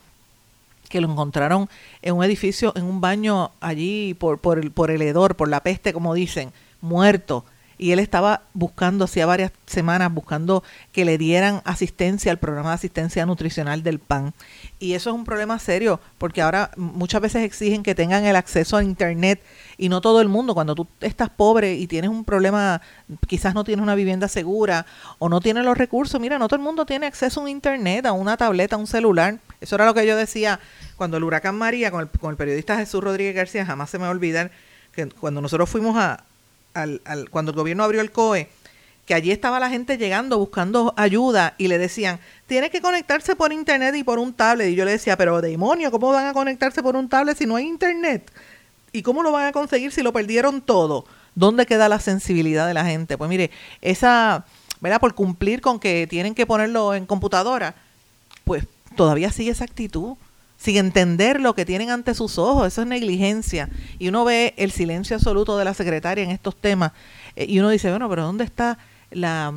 Speaker 1: que lo encontraron en un edificio, en un baño allí por, por, el, por el hedor, por la peste, como dicen, muerto y él estaba buscando, hacía varias semanas, buscando que le dieran asistencia al programa de asistencia nutricional del PAN. Y eso es un problema serio, porque ahora muchas veces exigen que tengan el acceso a Internet y no todo el mundo. Cuando tú estás pobre y tienes un problema, quizás no tienes una vivienda segura o no tienes los recursos, mira, no todo el mundo tiene acceso a un Internet, a una tableta, a un celular. Eso era lo que yo decía cuando el huracán María, con el, con el periodista Jesús Rodríguez García, jamás se me va olvidar que cuando nosotros fuimos a, al, al, cuando el gobierno abrió el COE, que allí estaba la gente llegando buscando ayuda y le decían, tiene que conectarse por internet y por un tablet. Y yo le decía, pero demonio, ¿cómo van a conectarse por un tablet si no hay internet? ¿Y cómo lo van a conseguir si lo perdieron todo? ¿Dónde queda la sensibilidad de la gente? Pues mire, esa, ¿verdad? Por cumplir con que tienen que ponerlo en computadora, pues todavía sigue esa actitud sin entender lo que tienen ante sus ojos. Eso es negligencia. Y uno ve el silencio absoluto de la secretaria en estos temas eh, y uno dice, bueno, pero ¿dónde está la...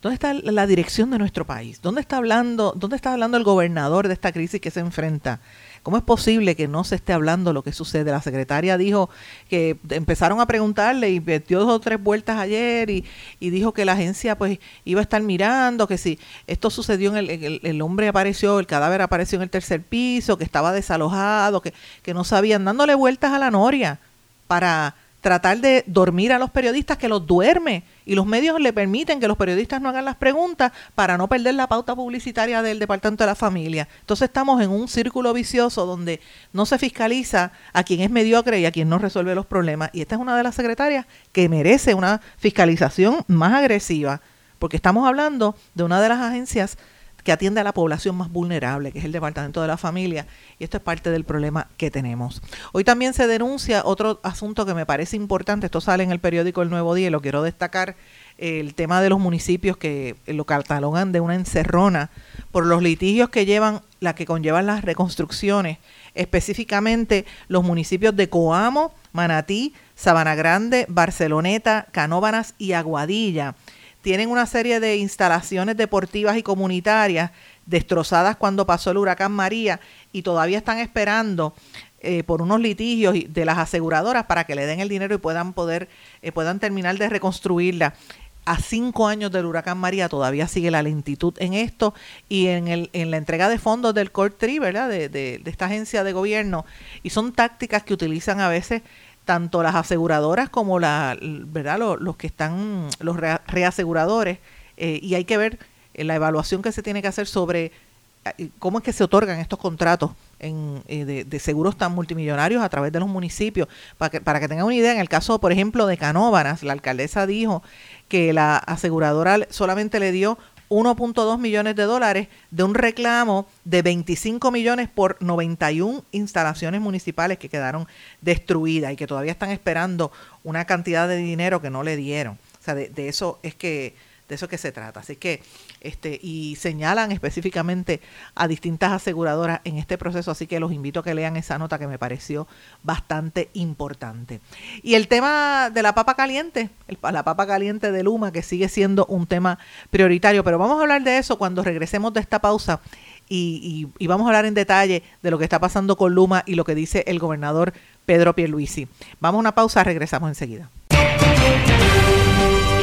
Speaker 1: ¿Dónde está la dirección de nuestro país? ¿Dónde está hablando, dónde está hablando el gobernador de esta crisis que se enfrenta? ¿Cómo es posible que no se esté hablando lo que sucede? La secretaria dijo que empezaron a preguntarle y metió dos o tres vueltas ayer y, dijo que la agencia pues iba a estar mirando, que si esto sucedió en el, el, hombre apareció, el cadáver apareció en el tercer piso, que estaba desalojado, que, que no sabían, dándole vueltas a la noria para tratar de dormir a los periodistas que los duerme y los medios le permiten que los periodistas no hagan las preguntas para no perder la pauta publicitaria del Departamento de la Familia. Entonces estamos en un círculo vicioso donde no se fiscaliza a quien es mediocre y a quien no resuelve los problemas. Y esta es una de las secretarias que merece una fiscalización más agresiva, porque estamos hablando de una de las agencias que atiende a la población más vulnerable, que es el Departamento de la Familia, y esto es parte del problema que tenemos. Hoy también se denuncia otro asunto que me parece importante, esto sale en el periódico El Nuevo Día, y lo quiero destacar, el tema de los municipios que lo catalogan de una encerrona por los litigios que llevan, la que conllevan las reconstrucciones, específicamente los municipios de Coamo, Manatí, Sabana Grande, Barceloneta, Canóbanas y Aguadilla tienen una serie de instalaciones deportivas y comunitarias destrozadas cuando pasó el huracán María y todavía están esperando eh, por unos litigios de las aseguradoras para que le den el dinero y puedan poder eh, puedan terminar de reconstruirla a cinco años del huracán María todavía sigue la lentitud en esto y en, el, en la entrega de fondos del Court Tree, ¿verdad? De, de, de, esta agencia de gobierno. Y son tácticas que utilizan a veces tanto las aseguradoras como la, ¿verdad? Los, que están, los reaseguradores, eh, y hay que ver eh, la evaluación que se tiene que hacer sobre eh, cómo es que se otorgan estos contratos en, de, seguros tan multimillonarios a través de los municipios. Para que, para que tengan una idea, en el caso, por ejemplo, de Canóvanas, la alcaldesa dijo que la aseguradora solamente le dio 1.2 millones de dólares de un reclamo de 25 millones por 91 instalaciones municipales que quedaron destruidas y que todavía están esperando una cantidad de dinero que no le dieron. O sea, de, de eso es que de eso que se trata. Así que, este, y señalan específicamente a distintas aseguradoras en este proceso, así que los invito a que lean esa nota que me pareció bastante importante. Y el tema de la papa caliente, la papa caliente de Luma, que sigue siendo un tema prioritario, pero vamos a hablar de eso cuando regresemos de esta pausa. Y, y, vamos a hablar en detalle de lo que está pasando con Luma y lo que dice el gobernador Pedro Pierluisi. Vamos a una pausa, regresamos enseguida.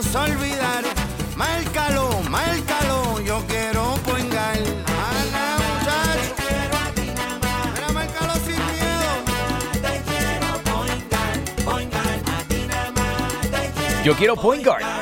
Speaker 6: olvidar Márcalo, márcalo, yo quiero poingar. Ana, muchacho. Quiero a ti nada más. Mira, márcalo sin miedo. Te quiero poingar, poingar. A ti nada más. Te quiero
Speaker 7: Yo quiero poingar.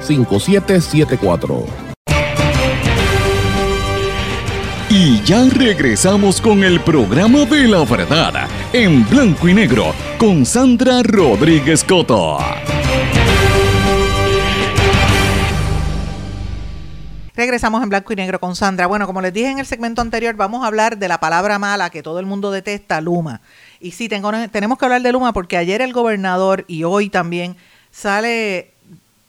Speaker 8: 5774
Speaker 2: Y ya regresamos con el programa de la verdad, en blanco y negro, con Sandra Rodríguez Coto.
Speaker 1: Regresamos en blanco y negro con Sandra. Bueno, como les dije en el segmento anterior, vamos a hablar de la palabra mala que todo el mundo detesta, Luma. Y sí, tengo, tenemos que hablar de Luma porque ayer el gobernador y hoy también sale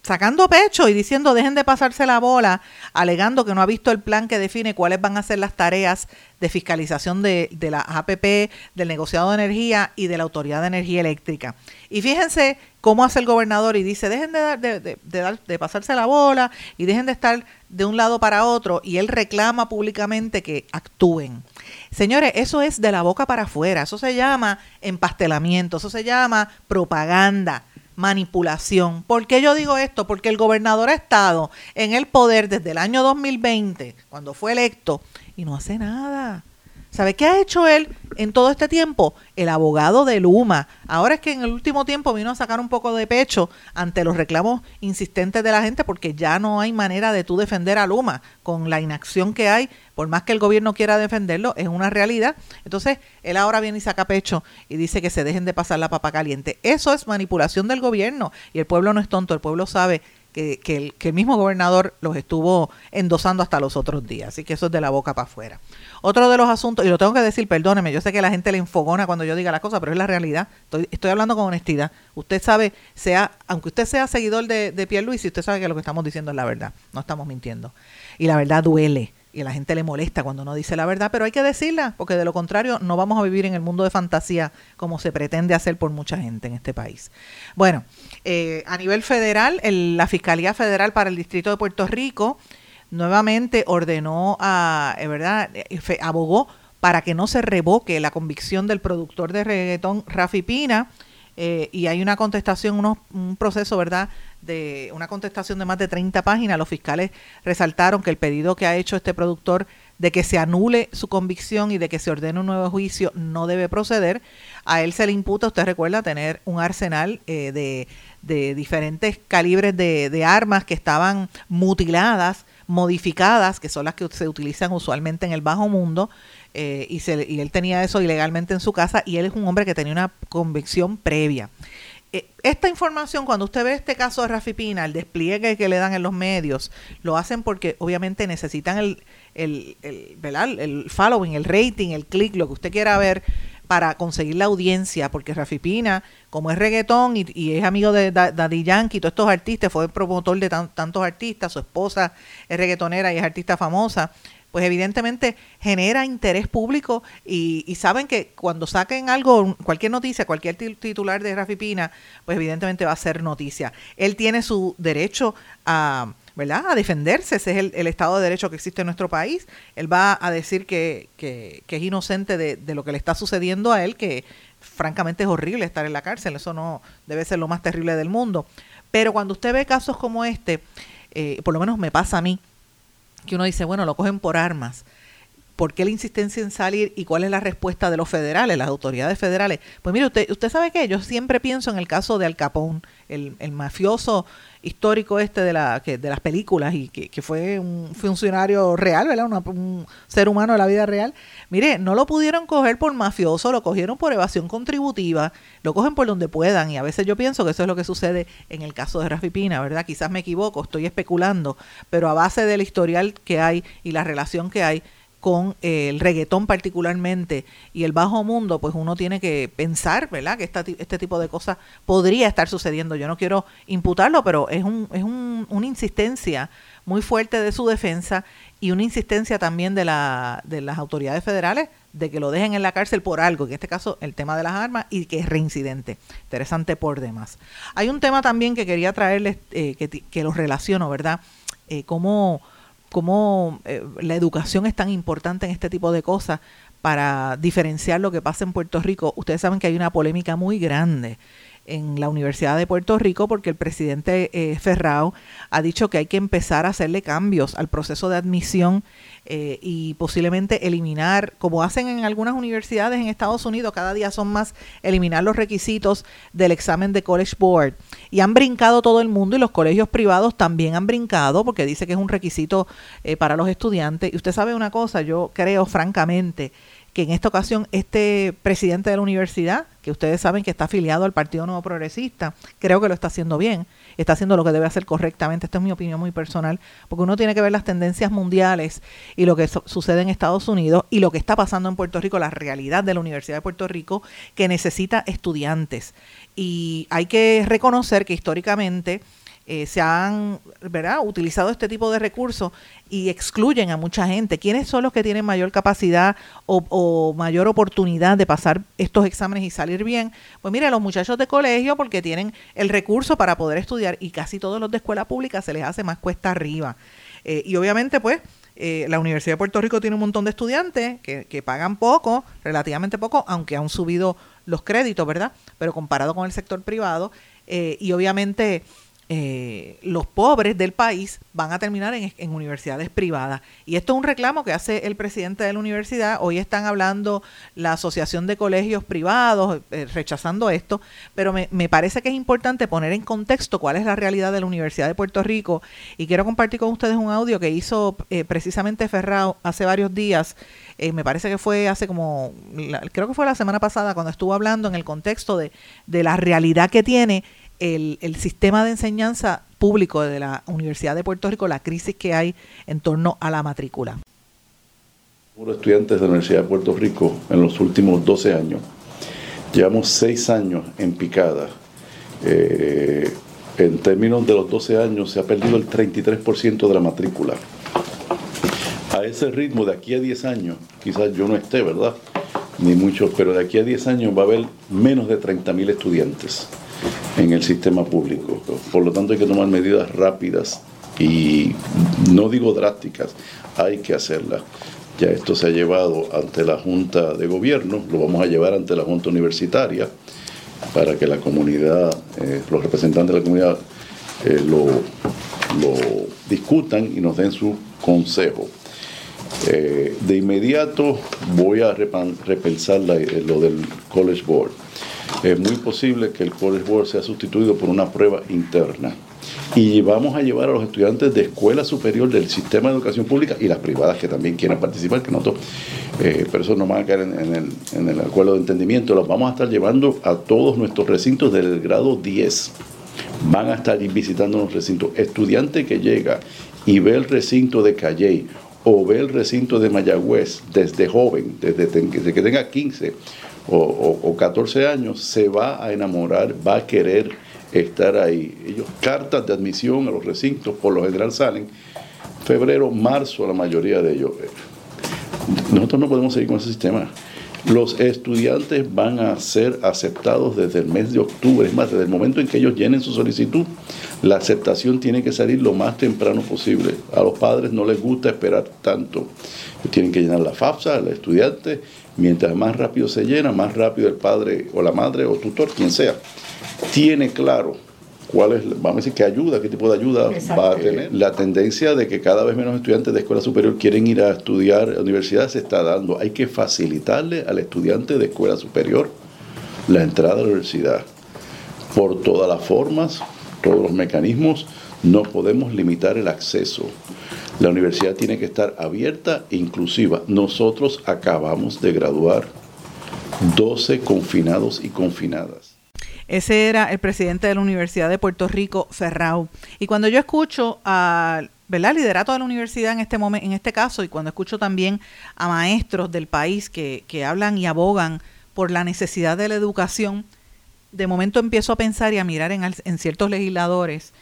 Speaker 1: sacando pecho y diciendo dejen de pasarse la bola, alegando que no ha visto el plan que define cuáles van a ser las tareas de fiscalización de, de la APP, del negociado de energía y de la Autoridad de Energía Eléctrica. Y fíjense cómo hace el gobernador y dice dejen de, dar, de, de, pasarse la bola y dejen de estar de un lado para otro y él reclama públicamente que actúen. Señores, eso es de la boca para afuera, eso se llama empastelamiento, eso se llama propaganda manipulación. ¿Por qué yo digo esto? Porque el gobernador ha estado en el poder desde el año 2020, cuando fue electo, y no hace nada. ¿Sabe qué ha hecho él en todo este tiempo? El abogado de Luma. Ahora es que en el último tiempo vino a sacar un poco de pecho ante los reclamos insistentes de la gente porque ya no hay manera de tú defender a Luma con la inacción que hay, por más que el gobierno quiera defenderlo, es una realidad. Entonces, él ahora viene y saca pecho y dice que se dejen de pasar la papa caliente. Eso es manipulación del gobierno y el pueblo no es tonto, el pueblo sabe que, que, el, que, el, mismo gobernador los estuvo endosando hasta los otros días. Así que eso es de la boca para afuera. Otro de los asuntos, y lo tengo que decir, perdóneme, yo sé que la gente le enfogona cuando yo diga las cosas, pero es la realidad. Estoy, estoy hablando con honestidad. Usted sabe, sea, aunque usted sea seguidor de, de Pierre Luis, usted sabe que lo que estamos diciendo es la verdad. No estamos mintiendo. Y la verdad duele y la gente le molesta cuando no dice la verdad, pero hay que decirla, porque de lo contrario no vamos a vivir en el mundo de fantasía como se pretende hacer por mucha gente en este país. Bueno, eh, a nivel federal, el, la Fiscalía Federal para el Distrito de Puerto Rico nuevamente ordenó a, eh, ¿verdad?, abogó para que no se revoque la convicción del productor de reggaetón Rafi Pina, eh, y hay una contestación, unos, un proceso, ¿verdad?, de una contestación de más de 30 páginas. Los fiscales resaltaron que el pedido que ha hecho este productor de que se anule su convicción y de que se ordene un nuevo juicio no debe proceder. A él se le imputa, usted recuerda, tener un arsenal eh, de, de, diferentes calibres de, de armas que estaban mutiladas, modificadas, que son las que se utilizan usualmente en el bajo mundo, eh, y, se, y él tenía eso ilegalmente en su casa, y él es un hombre que tenía una convicción previa. Esta información, cuando usted ve este caso de Rafi Pina, el despliegue que le dan en los medios, lo hacen porque obviamente necesitan el, el, el, el following, el rating, el click, lo que usted quiera ver para conseguir la audiencia, porque Rafi Pina, como es reggaetón y, y es amigo de Daddy Yankee, todos estos artistas, fue promotor de tan, tantos artistas, su esposa es reggaetonera y es artista famosa, pues evidentemente genera interés público y, y, saben que cuando saquen algo, cualquier noticia, cualquier titular de Rafi Pina, pues evidentemente va a ser noticia. Él tiene su derecho a... ¿verdad? A defenderse, ese es el, Estado de Derecho que existe en nuestro país. Él va a decir que, que, que es inocente de, de, lo que le está sucediendo a él, que francamente es horrible estar en la cárcel, eso no debe ser lo más terrible del mundo. Pero cuando usted ve casos como este, eh, por lo menos me pasa a mí, que uno dice, bueno, lo cogen por armas. ¿Por qué la insistencia en salir y cuál es la respuesta de los federales, las autoridades federales? Pues mire, usted, usted sabe que yo siempre pienso en el caso de Al Capone, el, el mafioso histórico este de, la, que, de las películas y que, fue un funcionario real, ¿verdad? Una, un ser humano de la vida real. Mire, no lo pudieron coger por mafioso, lo cogieron por evasión contributiva, lo cogen por donde puedan y a veces yo pienso que eso es lo que sucede en el caso de Rafi Pina, ¿verdad? Quizás me equivoco, estoy especulando, pero a base del historial que hay y la relación que hay, con el reggaetón particularmente y el bajo mundo, pues uno tiene que pensar, ¿verdad? Que esta, este tipo de cosas podría estar sucediendo. Yo no quiero imputarlo, pero es, un, es un, una insistencia muy fuerte de su defensa y una insistencia también de, la, de las autoridades federales de que lo dejen en la cárcel por algo, en este caso el tema de las armas y que es reincidente. Interesante por demás. Hay un tema también que quería traerles, eh, que, que lo relaciono, ¿verdad? Eh, cómo cómo eh, la educación es tan importante en este tipo de cosas para diferenciar lo que pasa en Puerto Rico. Ustedes saben que hay una polémica muy grande en la Universidad de Puerto Rico porque el presidente eh, Ferrao ha dicho que hay que empezar a hacerle cambios al proceso de admisión eh, y posiblemente eliminar, como hacen en algunas universidades en Estados Unidos, cada día son más, eliminar los requisitos del examen de College Board. Y han brincado todo el mundo y los colegios privados también han brincado porque dice que es un requisito eh, para los estudiantes. Y usted sabe una cosa, yo creo francamente que en esta ocasión este presidente de la universidad, que ustedes saben que está afiliado al Partido Nuevo Progresista, creo que lo está haciendo bien, está haciendo lo que debe hacer correctamente. Esto es mi opinión muy personal, porque uno tiene que ver las tendencias mundiales y lo que sucede en Estados Unidos y lo que está pasando en Puerto Rico, la realidad de la Universidad de Puerto Rico, que necesita estudiantes. Y hay que reconocer que históricamente eh, se han ¿verdad? utilizado este tipo de recursos y excluyen a mucha gente. ¿Quiénes son los que tienen mayor capacidad o, mayor oportunidad de pasar estos exámenes y salir bien? Pues mire, los muchachos de colegio porque tienen el recurso para poder estudiar y casi todos los de escuela pública se les hace más cuesta arriba. Eh, y obviamente pues eh, la Universidad de Puerto Rico tiene un montón de estudiantes que, que pagan poco, relativamente poco, aunque han subido los créditos, ¿verdad? Pero comparado con el sector privado. y obviamente eh, los pobres del país van a terminar en, universidades privadas. Y esto es un reclamo que hace el presidente de la universidad. Hoy están hablando la Asociación de Colegios Privados, eh, rechazando esto, pero me, me, parece que es importante poner en contexto cuál es la realidad de la Universidad de Puerto Rico. Y quiero compartir con ustedes un audio que hizo eh, precisamente Ferrao hace varios días. me parece que fue hace como, creo que fue la semana pasada, cuando estuvo hablando en el contexto de, de la realidad que tiene el, el sistema de enseñanza público de la Universidad de Puerto Rico, la crisis que hay en torno a la matrícula.
Speaker 9: Los estudiantes de la Universidad de Puerto Rico en los últimos 12 años. Llevamos 6 años en picada. Eh, en términos de los 12 años se ha perdido el 33% de la matrícula. A ese ritmo, de aquí a 10 años, quizás yo no esté, ¿verdad? Ni mucho, pero de aquí a 10 años va a haber menos de 30.000 estudiantes en el sistema público. Por lo tanto hay que tomar medidas rápidas y no digo drásticas, hay que hacerlas. Ya esto se ha llevado ante la Junta de Gobierno, lo vamos a llevar ante la Junta Universitaria para que la comunidad, eh, los representantes de la comunidad eh, lo, discutan y nos den su consejo. Eh, de inmediato voy a repensar lo del College Board es muy posible que el College Board sea sustituido por una prueba interna. Y vamos a llevar a los estudiantes de escuela superior del sistema de educación pública y las privadas que también quieran participar, que nosotros, eh, pero eso no van a caer en, el, en el acuerdo de entendimiento, los vamos a estar llevando a todos nuestros recintos del grado 10. Van a estar visitando los recintos. Estudiante que llega y ve el recinto de Calley o ve el recinto de Mayagüez desde joven, desde, que tenga 15 o, 14 años, se va a enamorar, va a querer estar ahí. Ellos, cartas de admisión a los recintos, por lo general salen febrero, marzo, la mayoría de ellos. Nosotros no podemos seguir con ese sistema. Los estudiantes van a ser aceptados desde el mes de octubre, es más, desde el momento en que ellos llenen su solicitud, la aceptación tiene que salir lo más temprano posible. A los padres no les gusta esperar tanto. Tienen que llenar la FAFSA, el estudiante, Mientras más rápido se llena, más rápido el padre o la madre o tutor, quien sea, tiene claro cuál es, vamos a decir, qué ayuda, qué tipo de ayuda va a tener. La tendencia de que cada vez menos estudiantes de escuela superior quieren ir a estudiar a la universidad se está dando. Hay que facilitarle al estudiante de escuela superior la entrada a la universidad por todas las formas, todos los mecanismos. No podemos limitar el acceso. La universidad tiene que estar abierta e inclusiva. Nosotros acabamos de graduar 12 confinados y confinadas.
Speaker 1: Ese era el presidente de la Universidad de Puerto Rico, Ferrao. Y cuando yo escucho al liderato de la universidad en este momento, en este caso, y cuando escucho también a maestros del país que, que hablan y abogan por la necesidad de la educación, de momento empiezo a pensar y a mirar en, en ciertos legisladores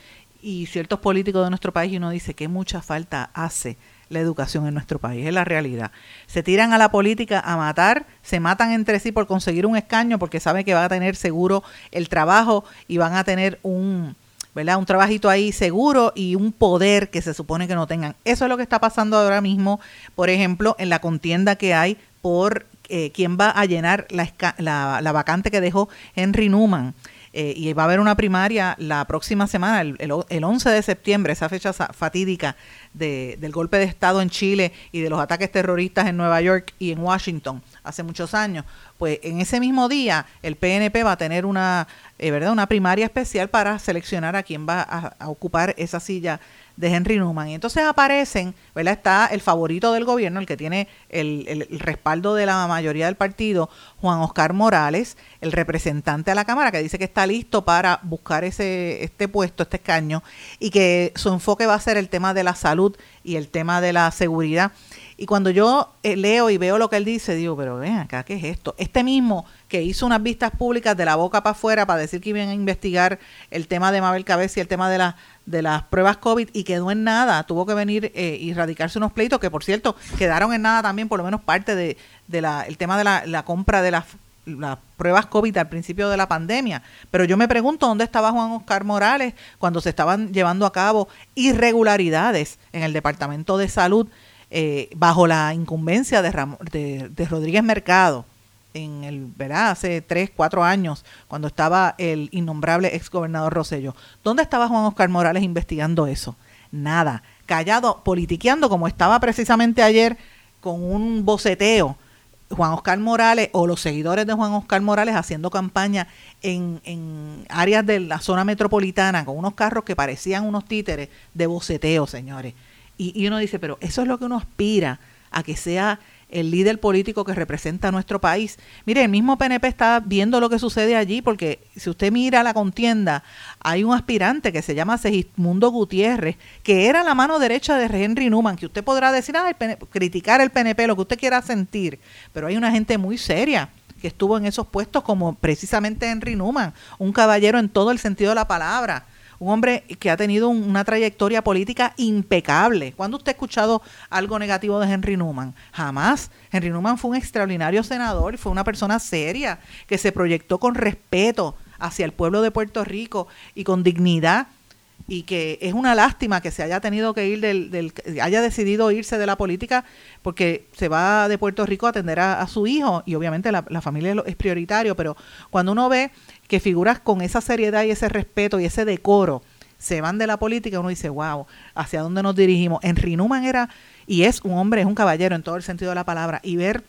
Speaker 1: y ciertos políticos de nuestro país y uno dice que mucha falta hace la educación en nuestro país, es la realidad. Se tiran a la política a matar, se matan entre sí por conseguir un escaño porque saben que van a tener seguro el trabajo y van a tener un, ¿verdad? Un trabajito ahí seguro y un poder que se supone que no tengan. Eso es lo que está pasando ahora mismo, por ejemplo, en la contienda que hay por eh, quién va a llenar la, la, la vacante que dejó Henry Newman. Eh, y va a haber una primaria la próxima semana, el, el, 11 de septiembre, esa fecha fatídica de, del golpe de Estado en Chile y de los ataques terroristas en Nueva York y en Washington hace muchos años, pues en ese mismo día el PNP va a tener una, eh, ¿verdad? una primaria especial para seleccionar a quién va a, ocupar esa silla de Henry Newman. Y entonces aparecen, ¿verdad? Está el favorito del gobierno, el que tiene el, el- respaldo de la mayoría del partido, Juan Oscar Morales, el representante a la Cámara, que dice que está listo para buscar ese este puesto, este escaño, y que su enfoque va a ser el tema de la salud y el tema de la seguridad. Y cuando yo eh, leo y veo lo que él dice, digo, pero ven acá, ¿qué es esto? Este mismo que hizo unas vistas públicas de la boca para afuera para decir que iban a investigar el tema de Mabel Cabeza y el tema de, la, de las pruebas COVID y quedó en nada. Tuvo que venir eh, y radicarse unos pleitos que, por cierto, quedaron en nada también, por lo menos parte de, de la, el tema de la, la compra de las pruebas COVID al principio de la pandemia. Pero yo me pregunto dónde estaba Juan Oscar Morales cuando se estaban llevando a cabo irregularidades en el Departamento de Salud eh, bajo la incumbencia de, Ram- de Rodríguez Mercado en el, ¿verdad? Hace tres, cuatro años, cuando estaba el innombrable exgobernador Rosello. ¿Dónde estaba Juan Oscar Morales investigando eso? Nada. Callado, politiqueando, como estaba precisamente ayer con un boceteo Juan Oscar Morales o los seguidores de Juan Oscar Morales haciendo campaña en, en áreas de la zona metropolitana con unos carros que parecían unos títeres de boceteo, señores. Y, y uno dice, pero eso es lo que uno aspira a que sea el líder político que representa a nuestro país. Mire, el mismo PNP está viendo lo que sucede allí, porque si usted mira la contienda, hay un aspirante que se llama Segismundo Gutiérrez, que era la mano derecha de Henry Newman, que usted podrá decir, criticar el PNP, lo que usted quiera sentir, pero hay una gente muy seria que estuvo en esos puestos, como precisamente Henry Newman, un caballero en todo el sentido de la palabra un hombre que ha tenido un- una trayectoria política impecable. ¿Cuándo usted ha escuchado algo negativo de Henry Newman? Jamás. Henry Newman fue un extraordinario senador fue una persona seria que se proyectó con respeto hacia el pueblo de Puerto Rico y con dignidad y que es una lástima que se haya tenido que ir del, haya decidido irse de la política porque se va de Puerto Rico a atender a, su hijo y obviamente la, la familia es prioritario pero cuando uno ve que figuras con esa seriedad y ese respeto y ese decoro se van de la política uno dice wow hacia dónde nos dirigimos Henry Newman era y es un hombre es un caballero en todo el sentido de la palabra y ver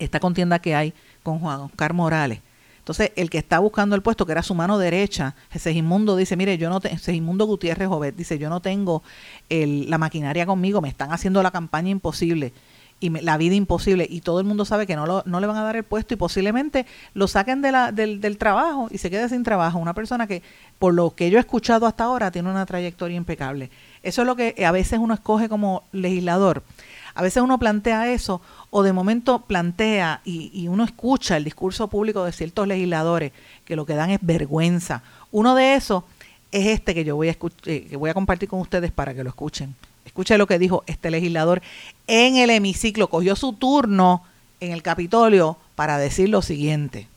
Speaker 1: esta contienda que hay con Juan Oscar Morales. Entonces, el que está buscando el puesto, que era su mano derecha, Segismundo dice, mire, yo no Segismundo Gutiérrez Jovet dice, yo no tengo la maquinaria conmigo, me están haciendo la campaña imposible y me- la vida imposible y todo el mundo sabe que no, lo- no le van a dar el puesto y posiblemente lo saquen de la, del, del trabajo y se quede sin trabajo. Una persona que, por lo que yo he escuchado hasta ahora, tiene una trayectoria impecable. Eso es lo que a veces uno escoge como legislador. A veces uno plantea eso o de momento plantea y, y uno escucha el discurso público de ciertos legisladores que lo que dan es vergüenza. Uno de esos es este que yo voy a, eh, que voy a compartir con ustedes para que lo escuchen. Escuche lo que dijo este legislador en el hemiciclo. Cogió su turno en el Capitolio para decir lo siguiente.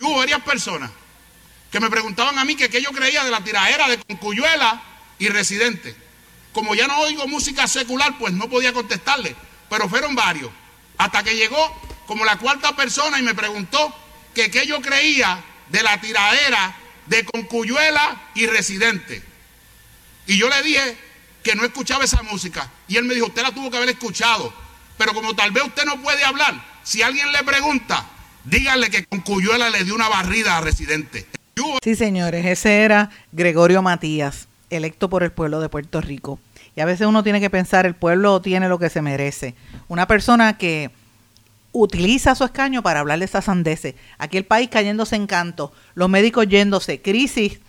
Speaker 10: Hubo varias personas que me preguntaban a mí que qué yo creía de la tiraera de Concuyuela y Residente. Como ya no oigo música secular, pues no podía contestarle, pero fueron varios. Hasta que llegó como la cuarta persona y me preguntó que qué yo creía de la tiraera de Concuyuela y Residente. Y yo le dije que no escuchaba esa música. Y él me dijo, usted la tuvo que haber escuchado. Pero como tal vez usted no puede hablar, si alguien le pregunta, dígale que Concuyuela le dio una barrida a Residente.
Speaker 1: Sí, señores, ese era Gregorio Matías, electo por el pueblo de Puerto Rico. Y a veces uno tiene que pensar, el pueblo tiene lo que se merece. Una persona que utiliza su escaño para hablar de esas sandeces. Aquí el país cayéndose en canto, los médicos yéndose, crisis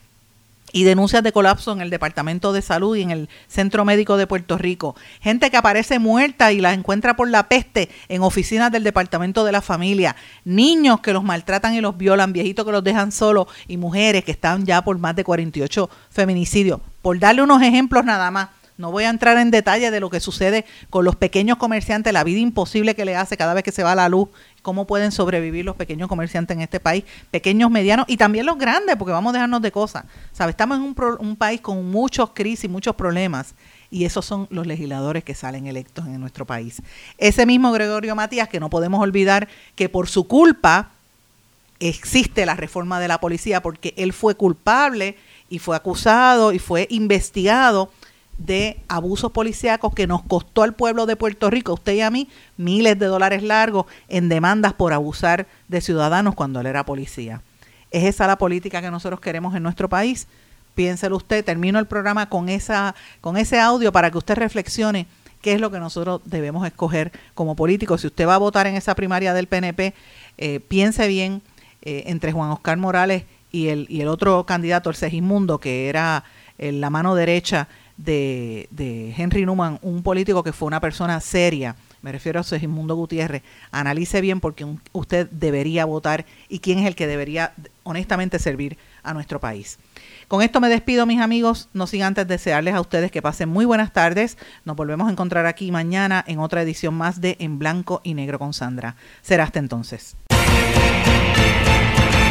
Speaker 1: y denuncias de colapso en el Departamento de Salud y en el Centro Médico de Puerto Rico. Gente que aparece muerta y la encuentra por la peste en oficinas del Departamento de la Familia. Niños que los maltratan y los violan, viejitos que los dejan solos y mujeres que están ya por más de 48 feminicidios. Por darle unos ejemplos nada más. No voy a entrar en detalle de lo que sucede con los pequeños comerciantes, la vida imposible que le hace cada vez que se va la luz, cómo pueden sobrevivir los pequeños comerciantes en este país, pequeños, medianos y también los grandes, porque vamos a dejarnos de cosas. ¿Sabe? Estamos en un, pro- un país con muchos crisis, muchos problemas, y esos son los legisladores que salen electos en nuestro país. Ese mismo Gregorio Matías, que no podemos olvidar que por su culpa existe la reforma de la policía, porque él fue culpable y fue acusado y fue investigado de abusos policíacos que nos costó al pueblo de Puerto Rico, usted y a mí, miles de dólares largos en demandas por abusar de ciudadanos cuando él era policía. ¿Es esa la política que nosotros queremos en nuestro país? piénselo usted. Termino el programa con, esa, con ese audio para que usted reflexione qué es lo que nosotros debemos escoger como políticos. Si usted va a votar en esa primaria del PNP, eh, piense bien eh, entre Juan Oscar Morales y el, y el otro candidato, el Segismundo, que era eh, la mano derecha de, Henry Newman, un político que fue una persona seria me refiero a Segismundo Gutiérrez, analice bien por quién usted debería votar y quién es el que debería honestamente servir a nuestro país. Con esto me despido, mis amigos, no sin antes desearles a ustedes que pasen muy buenas tardes. Nos volvemos a encontrar aquí mañana en otra edición más de En Blanco y Negro con Sandra. Será hasta entonces.